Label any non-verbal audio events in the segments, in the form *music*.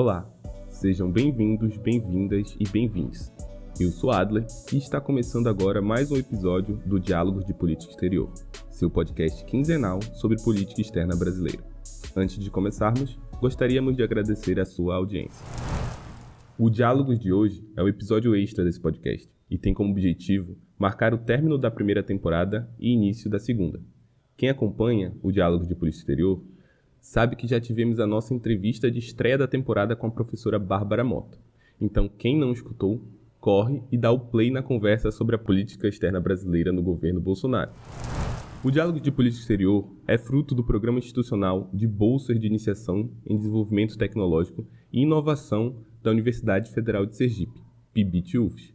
Olá, sejam bem-vindos, bem-vindas e bem-vindos. Eu sou Adler e está começando agora mais um episódio do Diálogos de Política Exterior, seu podcast quinzenal sobre política externa brasileira. Antes de começarmos, gostaríamos de agradecer a sua audiência. O Diálogos de hoje é o episódio extra desse podcast e tem como objetivo marcar o término da primeira temporada e início da segunda. Quem acompanha o Diálogos de Política Exterior sabe que já tivemos a nossa entrevista de estreia da temporada com a professora Bárbara Mota. Então, quem não escutou, corre e dá o play na conversa sobre a política externa brasileira no governo Bolsonaro. O Diálogo de Política Exterior é fruto do Programa Institucional de Bolsas de Iniciação em Desenvolvimento Tecnológico e Inovação da Universidade Federal de Sergipe, PIBIT-UFS,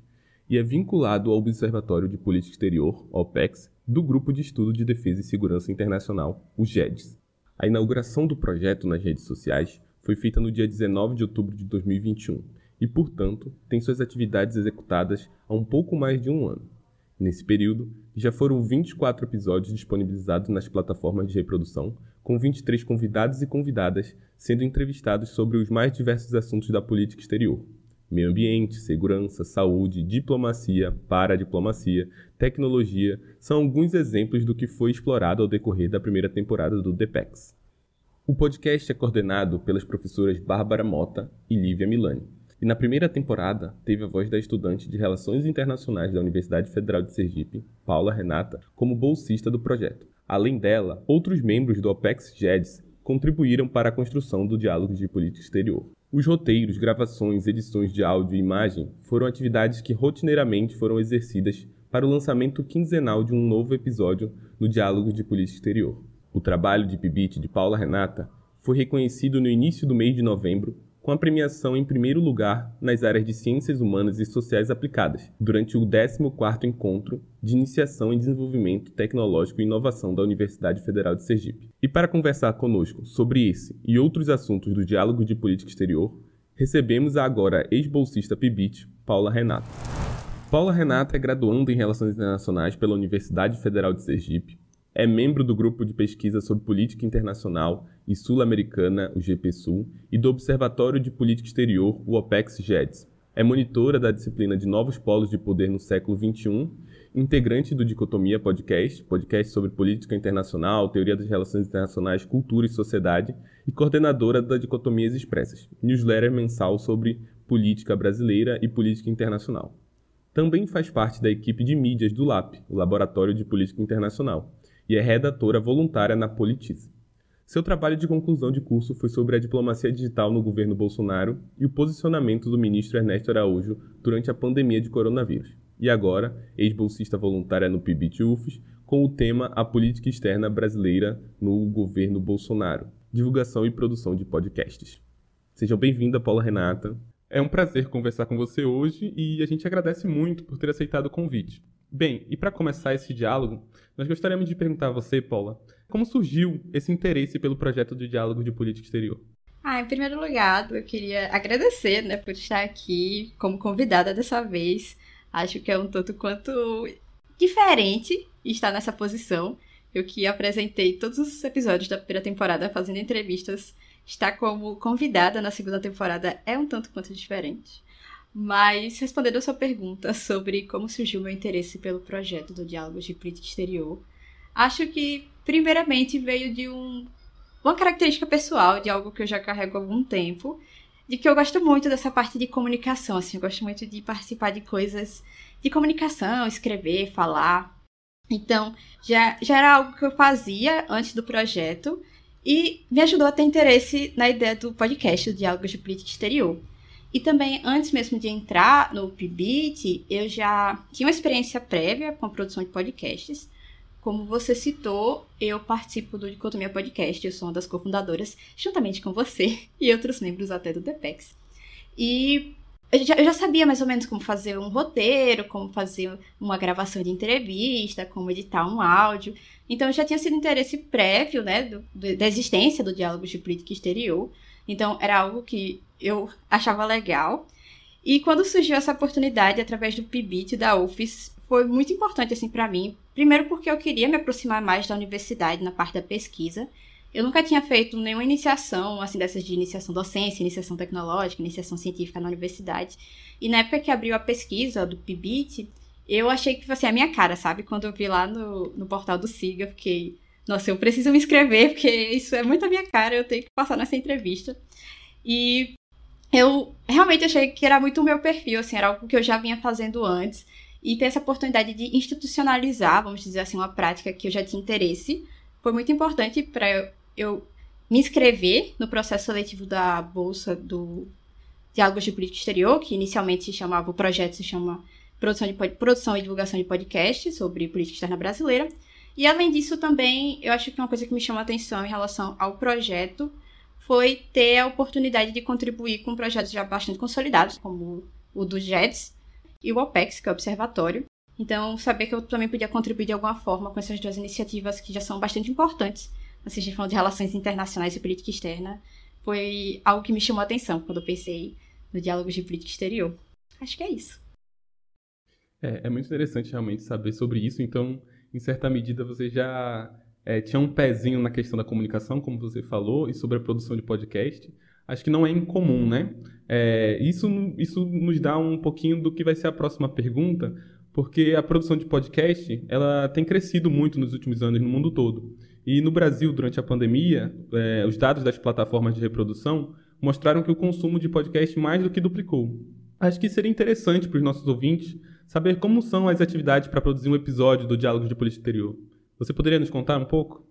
e é vinculado ao Observatório de Política Exterior, OPEX, do Grupo de Estudo de Defesa e Segurança Internacional, o GEDS. A inauguração do projeto nas redes sociais foi feita no dia 19 de outubro de 2021 e, portanto, tem suas atividades executadas há um pouco mais de um ano. Nesse período, já foram 24 episódios disponibilizados nas plataformas de reprodução, com 23 convidados e convidadas sendo entrevistados sobre os mais diversos assuntos da política exterior, meio ambiente, segurança, saúde, diplomacia, paradiplomacia, tecnologia são alguns exemplos do que foi explorado ao decorrer da primeira temporada do DPEX. O podcast é coordenado pelas professoras Bárbara Mota e Lívia Milani. E na primeira temporada teve a voz da estudante de Relações Internacionais da Universidade Federal de Sergipe, Paula Renata, como bolsista do projeto. Além dela, outros membros do OPEX GEDS contribuíram para a construção do Diálogo de Política Exterior. Os roteiros, gravações, edições de áudio e imagem foram atividades que rotineiramente foram exercidas para o lançamento quinzenal de um novo episódio no Diálogo de Política Exterior. O trabalho de Pibit de Paula Renata foi reconhecido no início do mês de novembro com a premiação em primeiro lugar nas áreas de Ciências Humanas e Sociais Aplicadas, durante o 14º Encontro de Iniciação em Desenvolvimento Tecnológico e Inovação da Universidade Federal de Sergipe. E para conversar conosco sobre esse e outros assuntos do Diálogo de Política Exterior, recebemos a agora ex-bolsista PIBIT, Paula Renata. Paula Renata é graduanda em Relações Internacionais pela Universidade Federal de Sergipe, é membro do grupo de pesquisa sobre política internacional e sul-americana, o GPSUL, e do Observatório de Política Exterior, o OPEX-GEDS. É monitora da disciplina de Novos Polos de Poder no século XXI, integrante do Dicotomia Podcast, podcast sobre política internacional, teoria das relações internacionais, cultura e sociedade, e coordenadora da Dicotomias Expressas, newsletter mensal sobre política brasileira e política internacional. Também faz parte da equipe de mídias do LAP, o Laboratório de Política Internacional, e é redatora voluntária na Politize. Seu trabalho de conclusão de curso foi sobre a diplomacia digital no governo Bolsonaro e o posicionamento do ministro Ernesto Araújo durante a pandemia de coronavírus. E agora, ex-bolsista voluntária no PIBIT-UFES, com o tema A Política Externa Brasileira no Governo Bolsonaro, divulgação e produção de podcasts. Sejam bem-vinda, Paula Renata. É um prazer conversar com você hoje e a gente agradece muito por ter aceitado o convite. Bem, e para começar esse diálogo, nós gostaríamos de perguntar a você, Paula, como surgiu esse interesse pelo projeto de diálogo de política exterior? Ah, em primeiro lugar, eu queria agradecer, né, por estar aqui como convidada dessa vez. Acho que é um tanto quanto diferente estar nessa posição. Eu que apresentei todos os episódios da primeira temporada fazendo entrevistas, estar como convidada na segunda temporada é um tanto quanto diferente. Mas, respondendo a sua pergunta sobre como surgiu meu interesse pelo projeto do Diálogo de Política Exterior, acho que, primeiramente, veio de um, uma característica pessoal, de algo que eu já carrego há algum tempo, de que eu gosto muito dessa parte de comunicação, assim, eu gosto muito de participar de coisas de comunicação, escrever, falar. Então, já, já era algo que eu fazia antes do projeto e me ajudou a ter interesse na ideia do podcast, do Diálogo de Política Exterior. E também, antes mesmo de entrar no PIBIT, eu já tinha uma experiência prévia com a produção de podcasts. Como você citou, eu participo do Dicotomia Podcast, eu sou uma das cofundadoras, juntamente com você *laughs* e outros membros até do DPEX. E eu já, eu já, sabia mais ou menos como fazer um roteiro, como fazer uma gravação de entrevista, como editar um áudio. Então, já tinha sido interesse prévio, né, do, da existência do Diálogo de Política Exterior. Então, era algo que eu achava legal. E quando surgiu essa oportunidade através do PIBIT da UFES, foi muito importante assim para mim. Primeiro porque eu queria me aproximar mais da universidade na parte da pesquisa Eu nunca tinha feito nenhuma iniciação, assim, dessas de iniciação docência, iniciação tecnológica, iniciação científica na universidade. E na época que abriu a pesquisa do PIBIT, eu achei que fosse a minha cara, sabe? Quando eu vi lá no, no portal do SIGA, fiquei, nossa, eu preciso me inscrever, porque isso é muito a minha cara, eu tenho que passar nessa entrevista. E eu realmente achei que era muito o meu perfil, assim, era algo que eu já vinha fazendo antes. E ter essa oportunidade de institucionalizar, vamos dizer assim, uma prática que eu já tinha interesse, foi muito importante para eu me inscrever no processo seletivo da bolsa do Diálogos de Política Exterior, que inicialmente se chamava, o projeto se chama Produção, de, Produção e Divulgação de Podcasts sobre Política Externa Brasileira. E além disso, também, eu acho que uma coisa que me chama a atenção em relação ao projeto foi ter a oportunidade de contribuir com projetos já bastante consolidados, como o do JETS e o OPEX, que é o Observatório. Então, saber que eu também podia contribuir de alguma forma com essas duas iniciativas que já são bastante importantes assim, a gente falando de relações internacionais e política externa, foi algo que me chamou a atenção quando eu pensei no diálogo de política exterior. Acho que é isso. É, é muito interessante realmente saber sobre isso. Então, em certa medida, você já é, tinha um pezinho na questão da comunicação, como você falou, e sobre a produção de podcast. Acho que não é incomum, né? É, isso, isso nos dá um pouquinho do que vai ser a próxima pergunta, porque a produção de podcast ela tem crescido muito nos últimos anos no mundo todo. E no Brasil, durante a pandemia, é, os dados das plataformas de reprodução mostraram que o consumo de podcast mais do que duplicou. Acho que seria interessante para os nossos ouvintes saber como são as atividades para produzir um episódio do Diálogo de Política Exterior. Você poderia nos contar um pouco?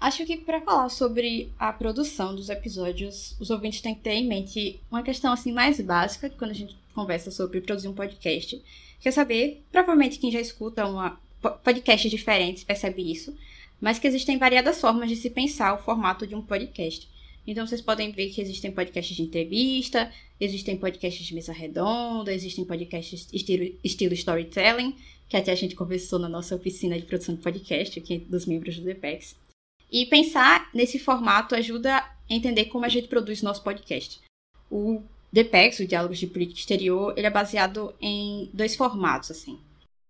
Acho que para falar sobre a produção dos episódios, os ouvintes têm que ter em mente uma questão assim mais básica quando a gente conversa sobre produzir um podcast, que é saber, provavelmente quem já escuta uma podcast diferentes percebe isso, mas que existem variadas formas de se pensar o formato de um podcast. Então vocês podem ver que existem podcasts de entrevista, existem podcasts de mesa redonda, existem podcasts estilo, estilo storytelling, que até a gente conversou na nossa oficina de produção de podcast aqui dos membros do DPEX. E pensar nesse formato ajuda a entender como a gente produz nosso podcast. O DPEX, o Diálogos de Política Exterior, ele é baseado em dois formatos, assim.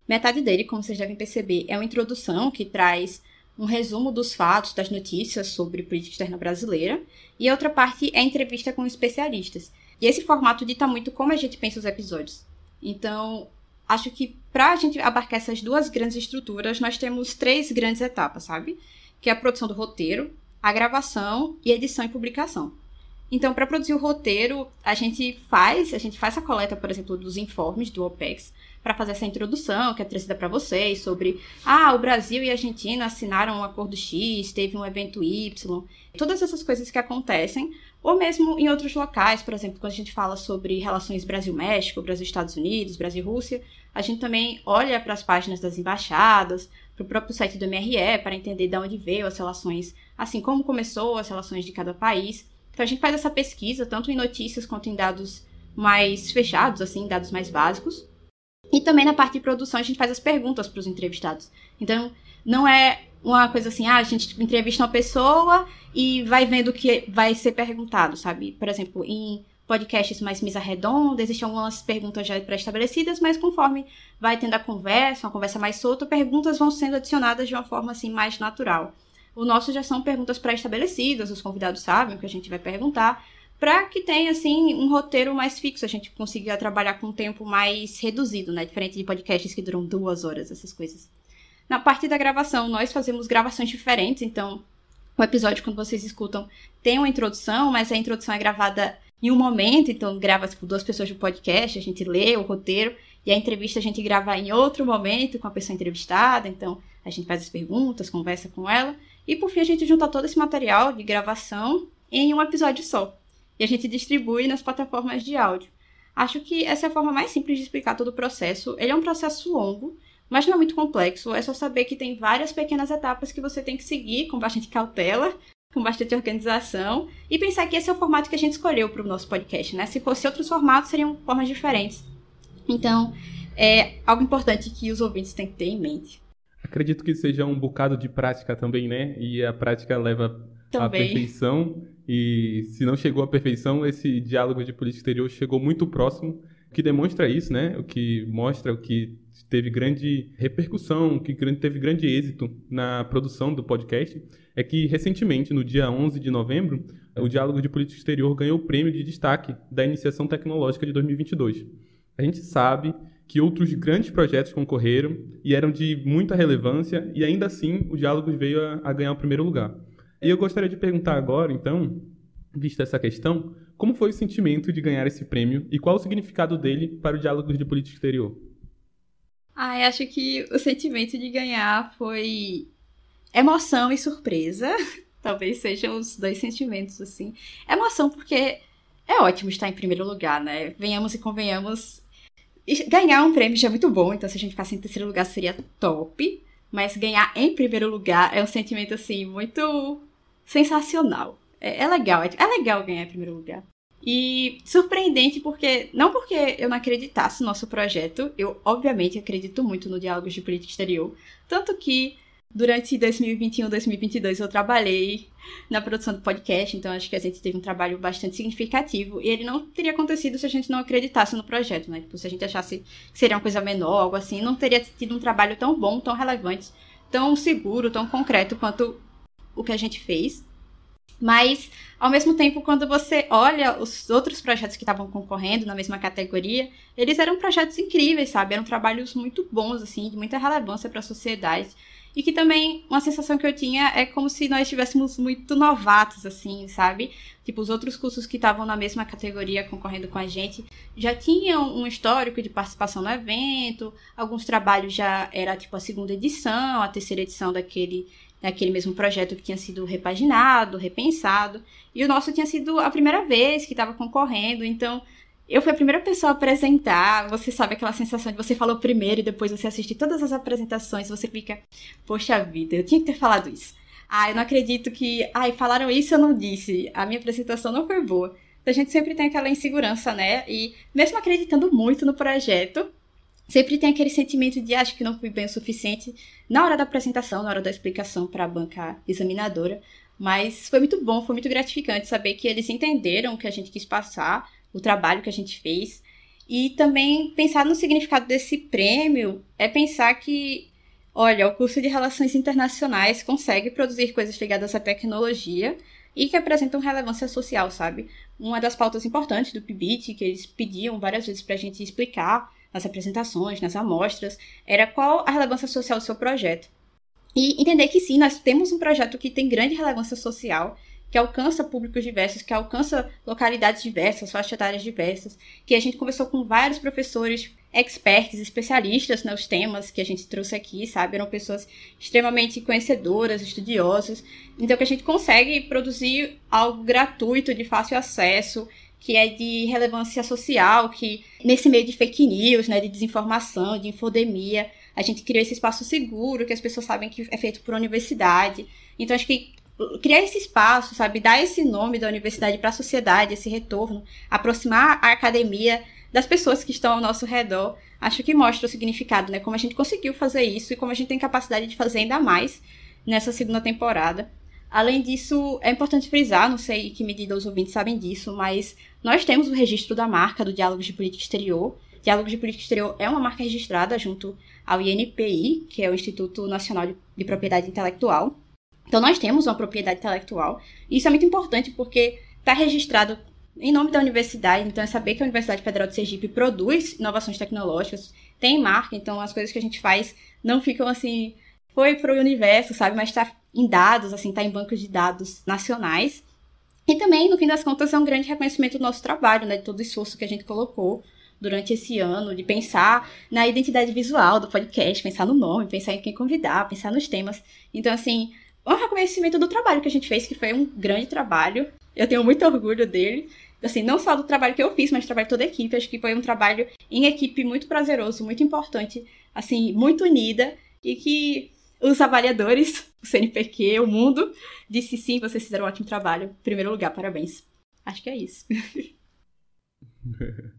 Metade dele, como vocês devem perceber, é uma introdução que traz um resumo dos fatos, das notícias sobre política externa brasileira, e a outra parte é entrevista com especialistas. E esse formato dita muito como a gente pensa os episódios. Então, acho que para a gente abarcar essas duas grandes estruturas, nós temos três grandes etapas, sabe? Que é a produção do roteiro, a gravação e edição e publicação. Então, para produzir o roteiro, a gente faz, a gente faz a coleta, por exemplo, dos informes do OPEX para fazer essa introdução que é trazida para vocês sobre, ah, o Brasil e a Argentina assinaram um acordo X, teve um evento Y, todas essas coisas que acontecem, ou mesmo em outros locais, por exemplo, quando a gente fala sobre relações Brasil-México, Brasil-Estados Unidos, Brasil-Rússia, a gente também olha para as páginas das embaixadas, para o próprio site do MRE, para entender de onde veio as relações, assim como começou as relações de cada país. Então a gente faz essa pesquisa tanto em notícias quanto em dados mais fechados, assim, dados mais básicos. E também na parte de produção a gente faz as perguntas para os entrevistados. Então não é uma coisa assim, ah, a gente entrevista uma pessoa e vai vendo o que vai ser perguntado, sabe? Por exemplo, em podcasts mais mesa redonda, existem algumas perguntas já pré-estabelecidas, mas conforme vai tendo a conversa, uma conversa mais solta, perguntas vão sendo adicionadas de uma forma assim mais natural. O nosso já são perguntas pré-estabelecidas, os convidados sabem o que a gente vai perguntar, para que tenha assim um roteiro mais fixo, a gente consiga trabalhar com um tempo mais reduzido, né? Diferente de podcasts que duram duas horas, essas coisas. Na parte da gravação, nós fazemos gravações diferentes, então o episódio, quando vocês escutam, tem uma introdução, mas a introdução é gravada em um momento, então grava tipo, duas pessoas do podcast, a gente lê o roteiro, e a entrevista a gente grava em outro momento com a pessoa entrevistada, então a gente faz as perguntas, conversa com ela, e por fim a gente junta todo esse material de gravação em um episódio só. E a gente distribui nas plataformas de áudio. Acho que essa é a forma mais simples de explicar todo o processo. Ele é um processo longo, mas não é muito complexo. É só saber que tem várias pequenas etapas que você tem que seguir com bastante cautela, com bastante organização, e pensar que esse é o formato que a gente escolheu para o nosso podcast, né? Se fosse outros formatos, seriam formas diferentes. Então, é algo importante que os ouvintes têm que ter em mente. Acredito que seja um bocado de prática também, né? E a prática leva também. à perfeição. E se não chegou à perfeição, esse diálogo de política exterior chegou muito próximo, o que demonstra isso, né? O que mostra o que teve grande repercussão, que teve grande êxito na produção do podcast, é que recentemente, no dia 11 de novembro, o Diálogo de Política Exterior ganhou o prêmio de destaque da Iniciação Tecnológica de 2022. A gente sabe que outros grandes projetos concorreram e eram de muita relevância, e ainda assim o Diálogos veio a, a ganhar o primeiro lugar. E eu gostaria de perguntar agora, então, vista essa questão, como foi o sentimento de ganhar esse prêmio e qual o significado dele para o Diálogos de Política Exterior? Eu acho que o sentimento de ganhar foi emoção e surpresa. *laughs* Talvez sejam os dois sentimentos, assim. Emoção, porque é ótimo estar em primeiro lugar, né? Venhamos e convenhamos. Ganhar um prêmio já é muito bom, então se a gente ficasse em terceiro lugar seria top. Mas ganhar em primeiro lugar é um sentimento, assim, muito sensacional. É, é legal, é, é legal ganhar em primeiro lugar. E surpreendente porque, não porque eu não acreditasse no nosso projeto, eu obviamente acredito muito no Diálogos de Política Exterior, tanto que durante 2021 2022 eu trabalhei na produção do podcast, então acho que a gente teve um trabalho bastante significativo e ele não teria acontecido se a gente não acreditasse no projeto, né? Tipo, se a gente achasse que seria uma coisa menor, algo assim, não teria tido um trabalho tão bom, tão relevante, tão seguro, tão concreto quanto o que a gente fez. Mas, ao mesmo tempo, quando você olha os outros projetos que estavam concorrendo na mesma categoria, eles eram projetos incríveis, sabe? Eram trabalhos muito bons, assim, de muita relevância para a sociedade. E que também, uma sensação que eu tinha é como se nós estivéssemos muito novatos, assim, sabe? Tipo, os outros cursos que estavam na mesma categoria concorrendo com a gente já tinham um histórico de participação no evento, alguns trabalhos já era, tipo, a segunda edição, a terceira edição daquele daquele mesmo projeto que tinha sido repaginado, repensado, e o nosso tinha sido a primeira vez que estava concorrendo, então eu fui a primeira pessoa a apresentar, você sabe aquela sensação de você falou primeiro e depois você assiste todas as apresentações, você fica, poxa vida, eu tinha que ter falado isso. Ah, eu não acredito que, ai, falaram isso eu não disse, a minha apresentação não foi boa. Então a gente sempre tem aquela insegurança, né? E mesmo acreditando muito no projeto, sempre tem aquele sentimento de acho que não fui bem o suficiente na hora da apresentação, na hora da explicação para a banca examinadora. Mas foi muito bom, foi muito gratificante saber que eles entenderam o que a gente quis passar, o trabalho que a gente fez. E também pensar no significado desse prêmio é pensar que, olha, o curso de Relações Internacionais consegue produzir coisas ligadas à tecnologia e que apresentam relevância social, sabe? Uma das pautas importantes do PIBIT, que eles pediam várias vezes para a gente explicar, nas apresentações, nas amostras, era qual a relevância social do seu projeto. E entender que sim, nós temos um projeto que tem grande relevância social, que alcança públicos diversos, que alcança localidades diversas, faixas etárias diversas, que a gente conversou com vários professores experts, especialistas nos temas que a gente trouxe aqui, sabe? Eram pessoas extremamente conhecedoras, estudiosas. Então que a gente consegue produzir algo gratuito, de fácil acesso, que é de relevância social, que nesse meio de fake news, né, de desinformação, de infodemia, a gente criou esse espaço seguro, que as pessoas sabem que é feito por universidade. Então, acho que criar esse espaço, sabe, dar esse nome da universidade para a sociedade, esse retorno, aproximar a academia das pessoas que estão ao nosso redor, acho que mostra o significado, né, como a gente conseguiu fazer isso e como a gente tem capacidade de fazer ainda mais nessa segunda temporada. Além disso, é importante frisar, não sei que medida os ouvintes sabem disso, mas nós temos o registro da marca do Diálogos de Política Exterior. Diálogos de Política Exterior é uma marca registrada junto ao INPI, que é o Instituto Nacional de Propriedade Intelectual. Então, nós temos uma propriedade intelectual. E isso é muito importante porque está registrado em nome da universidade. Então, é saber que a Universidade Federal de Sergipe produz inovações tecnológicas, tem marca, então as coisas que a gente faz não ficam assim, foi para o universo, sabe? Mas está em dados, assim, tá em bancos de dados nacionais. E também, no fim das contas, é um grande reconhecimento do nosso trabalho, né? De todo o esforço que a gente colocou durante esse ano, de pensar na identidade visual do podcast, pensar no nome, pensar em quem convidar, pensar nos temas. Então, assim, um reconhecimento do trabalho que a gente fez, que foi um grande trabalho. Eu tenho muito orgulho dele. Assim, não só do trabalho que eu fiz, mas do trabalho de toda a equipe. Acho que foi um trabalho em equipe muito prazeroso, muito importante, assim, muito unida e que os avaliadores, o CNPq, o mundo, disse sim, vocês fizeram um ótimo trabalho. Primeiro lugar, parabéns. Acho que é isso. *laughs*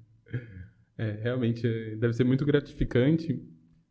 é, realmente, deve ser muito gratificante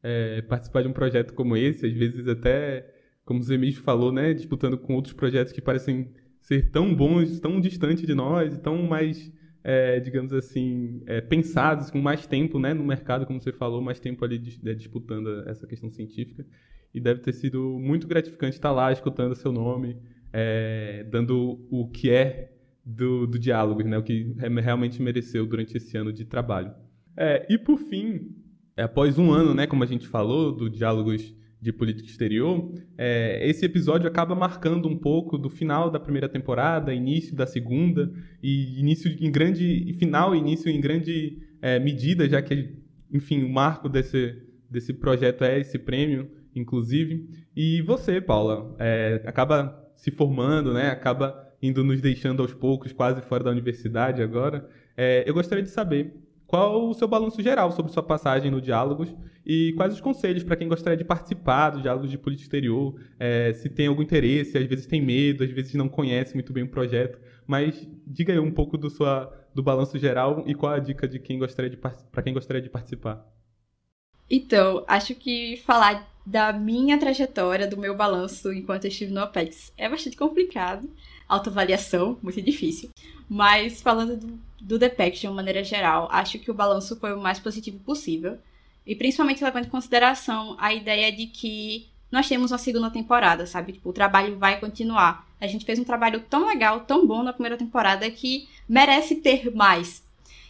é, participar de um projeto como esse, às vezes até, como você mesmo falou, né, disputando com outros projetos que parecem ser tão bons, tão distantes de nós, tão mais é, digamos assim, é, pensados com mais tempo né, no mercado, como você falou, mais tempo ali é, disputando essa questão científica. E deve ter sido muito gratificante estar lá, escutando seu nome, é, dando o que é do, do diálogo, né, o que realmente mereceu durante esse ano de trabalho. É, e por fim, após um ano, né, como a gente falou, do Diálogos de política exterior, é, esse episódio acaba marcando um pouco do final da primeira temporada, início da segunda, e início em grande. final início em grande é, medida, já que, enfim, o marco desse, desse projeto é esse prêmio, inclusive. E você, Paula, é, acaba se formando, né? Acaba indo nos deixando aos poucos, quase fora da universidade agora. É, eu gostaria de saber qual o seu balanço geral sobre sua passagem no Diálogos e quais os conselhos para quem gostaria de participar do Diálogos de Política Exterior, é, se tem algum interesse, às vezes tem medo, às vezes não conhece muito bem o projeto, mas diga aí um pouco do, sua, do balanço geral e qual a dica de quem gostaria de para quem gostaria de participar. Então, acho que falar da minha trajetória, do meu balanço enquanto eu estive no OPEX é bastante complicado, autoavaliação, muito difícil. Mas falando do, do DPEC de uma maneira geral, acho que o balanço foi o mais positivo possível. E principalmente levando em consideração a ideia de que nós temos uma segunda temporada, sabe? Tipo, o trabalho vai continuar. A gente fez um trabalho tão legal, tão bom na primeira temporada que merece ter mais.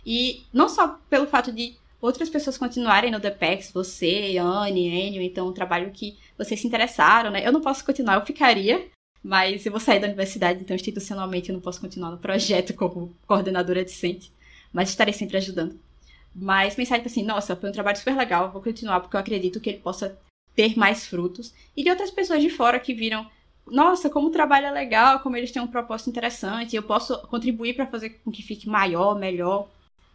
E não só pelo fato de outras pessoas continuarem no DPEX, você, Anne, Enio, então um trabalho que vocês se interessaram, né? Eu não posso continuar, eu ficaria, mas eu vou sair da universidade, então institucionalmente eu não posso continuar no projeto como coordenadora decente, mas estarei sempre ajudando. Mas pensar tipo assim, nossa, foi um trabalho super legal, vou continuar porque eu acredito que ele possa ter mais frutos. E de outras pessoas de fora que viram, nossa, como o trabalho é legal, como eles têm um propósito interessante, eu posso contribuir para fazer com que fique maior, melhor.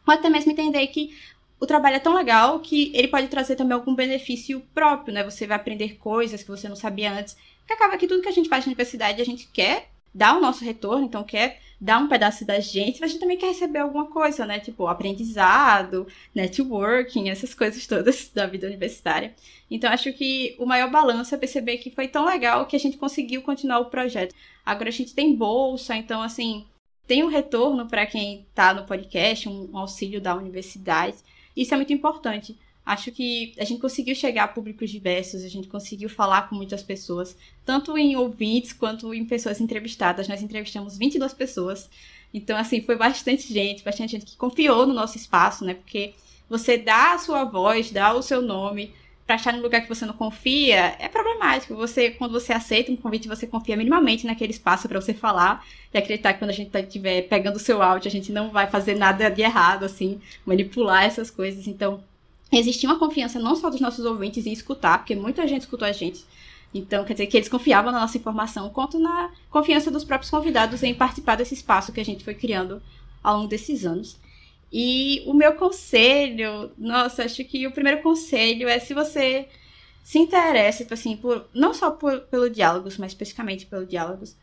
Ou até mesmo entender que o trabalho é tão legal que ele pode trazer também algum benefício próprio, né? Você vai aprender coisas que você não sabia antes. Que acaba que tudo que a gente faz na universidade a gente quer dar o nosso retorno, então quer dar um pedaço da gente, mas a gente também quer receber alguma coisa, né? Tipo, aprendizado, networking, essas coisas todas *laughs* da vida universitária. Então, acho que o maior balanço é perceber que foi tão legal que a gente conseguiu continuar o projeto. Agora a gente tem bolsa, então, assim, tem um retorno para quem está no podcast, um auxílio da universidade. Isso é muito importante. Acho que a gente conseguiu chegar a públicos diversos, a gente conseguiu falar com muitas pessoas, tanto em ouvintes quanto em pessoas entrevistadas. Nós entrevistamos 22 pessoas. Então, assim, foi bastante gente, bastante gente que confiou no nosso espaço, né? Porque você dá a sua voz, dá o seu nome para estar num lugar que você não confia, é problemático. Você, quando você aceita um convite, você confia minimamente naquele espaço para você falar e acreditar que quando a gente estiver tá, pegando o seu áudio, a gente não vai fazer nada de errado, assim, manipular essas coisas. Então, existia uma confiança não só dos nossos ouvintes em escutar, porque muita gente escutou a gente. Então, quer dizer que eles confiavam na nossa informação, quanto na confiança dos próprios convidados em participar desse espaço que a gente foi criando ao longo desses anos. E o meu conselho, nossa, acho que o primeiro conselho é se você se interessa, tipo assim, por, não só por, pelo diálogos, mas especificamente pelo diálogos,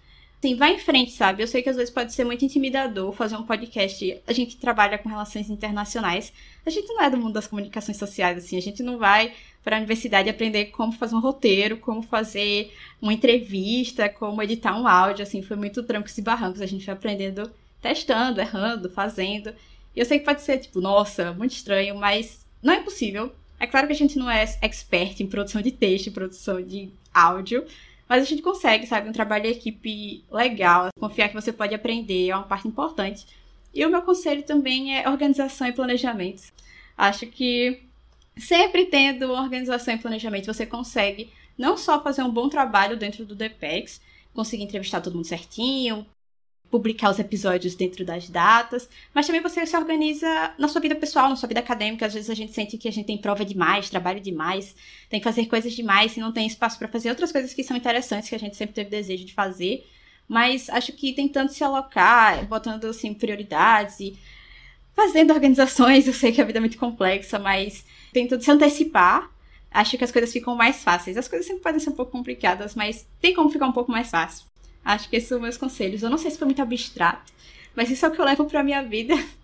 Sim, vai em frente, sabe? Eu sei que às vezes pode ser muito intimidador fazer um podcast. A gente trabalha com relações internacionais. A gente não é do mundo das comunicações sociais, assim. A gente não vai para a universidade aprender como fazer um roteiro, como fazer uma entrevista, como editar um áudio, assim. Foi muito trancos e barrancos. A gente foi aprendendo, testando, errando, fazendo. Eu sei que pode ser, tipo, nossa, muito estranho, mas não é impossível. É claro que a gente não é expert em produção de texto, produção de áudio, mas a gente consegue, sabe? Um trabalho de equipe legal, confiar que você pode aprender é uma parte importante. E o meu conselho também é organização e planejamento. Acho que sempre tendo organização e planejamento, você consegue não só fazer um bom trabalho dentro do DPEX, conseguir entrevistar todo mundo certinho, publicar os episódios dentro das datas, mas também você se organiza na sua vida pessoal, na sua vida acadêmica. Às vezes a gente sente que a gente tem prova demais, trabalho demais, tem que fazer coisas demais e não tem espaço para fazer outras coisas que são interessantes, que a gente sempre teve desejo de fazer. Mas acho que tentando se alocar, botando assim prioridades e fazendo organizações, eu sei que a vida é muito complexa, mas tentando se antecipar, acho que as coisas ficam mais fáceis. As coisas sempre podem ser um pouco complicadas, mas tem como ficar um pouco mais fácil. Acho que esses são meus conselhos. Eu não sei se foi muito abstrato, mas isso é o que eu levo pra minha vida. *laughs*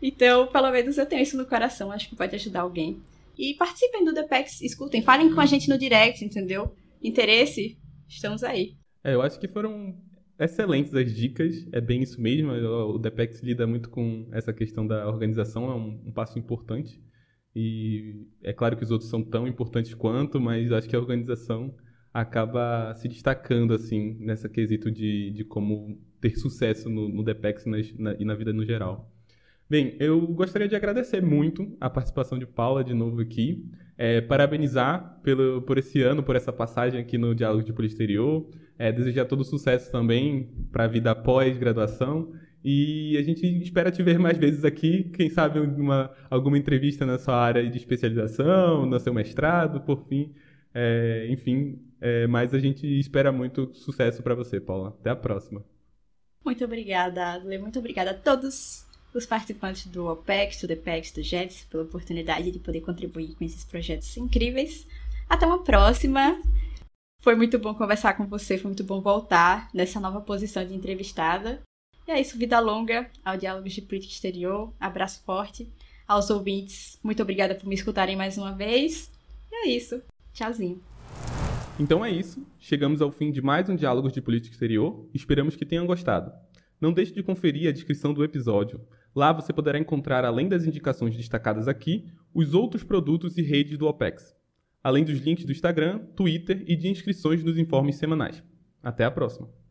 Então, pelo menos eu tenho isso no coração. Acho que pode ajudar alguém. E participem do Depex, escutem, falem com a gente no direct, entendeu? Interesse? Estamos aí. É, eu acho que foram excelentes as dicas, é bem isso mesmo. O DPEX lida muito com essa questão da organização, é um, um passo importante. E é claro que os outros são tão importantes quanto, mas acho que a organização acaba se destacando assim nessa quesito de, de como ter sucesso no, no DPEX e na, e na vida no geral. Bem, eu gostaria de agradecer muito a participação de Paula de novo aqui, é, parabenizar pelo, por esse ano, por essa passagem aqui no Diálogo de Política Exterior, é, desejar todo sucesso também para a vida após graduação e a gente espera te ver mais vezes aqui, quem sabe uma, alguma entrevista na sua área de especialização, no seu mestrado, por fim. É, enfim, é, mas a gente espera muito sucesso para você, Paula. Até a próxima. Muito obrigada, Adler. Muito obrigada a todos os participantes do OPEX, do DPEX, do JETS, pela oportunidade de poder contribuir com esses projetos incríveis. Até uma próxima. Foi muito bom conversar com você, foi muito bom voltar nessa nova posição de entrevistada. E é isso, vida longa ao Diálogos de Política Exterior. Abraço forte aos ouvintes. Muito obrigada por me escutarem mais uma vez. E é isso. Tchauzinho. Então é isso. Chegamos ao fim de mais um Diálogos de Política Exterior. Esperamos que tenham gostado. Não deixe de conferir a descrição do episódio. Lá você poderá encontrar, além das indicações destacadas aqui, os outros produtos e redes do OPEX, além dos links do Instagram, Twitter e de inscrições nos informes semanais. Até a próxima!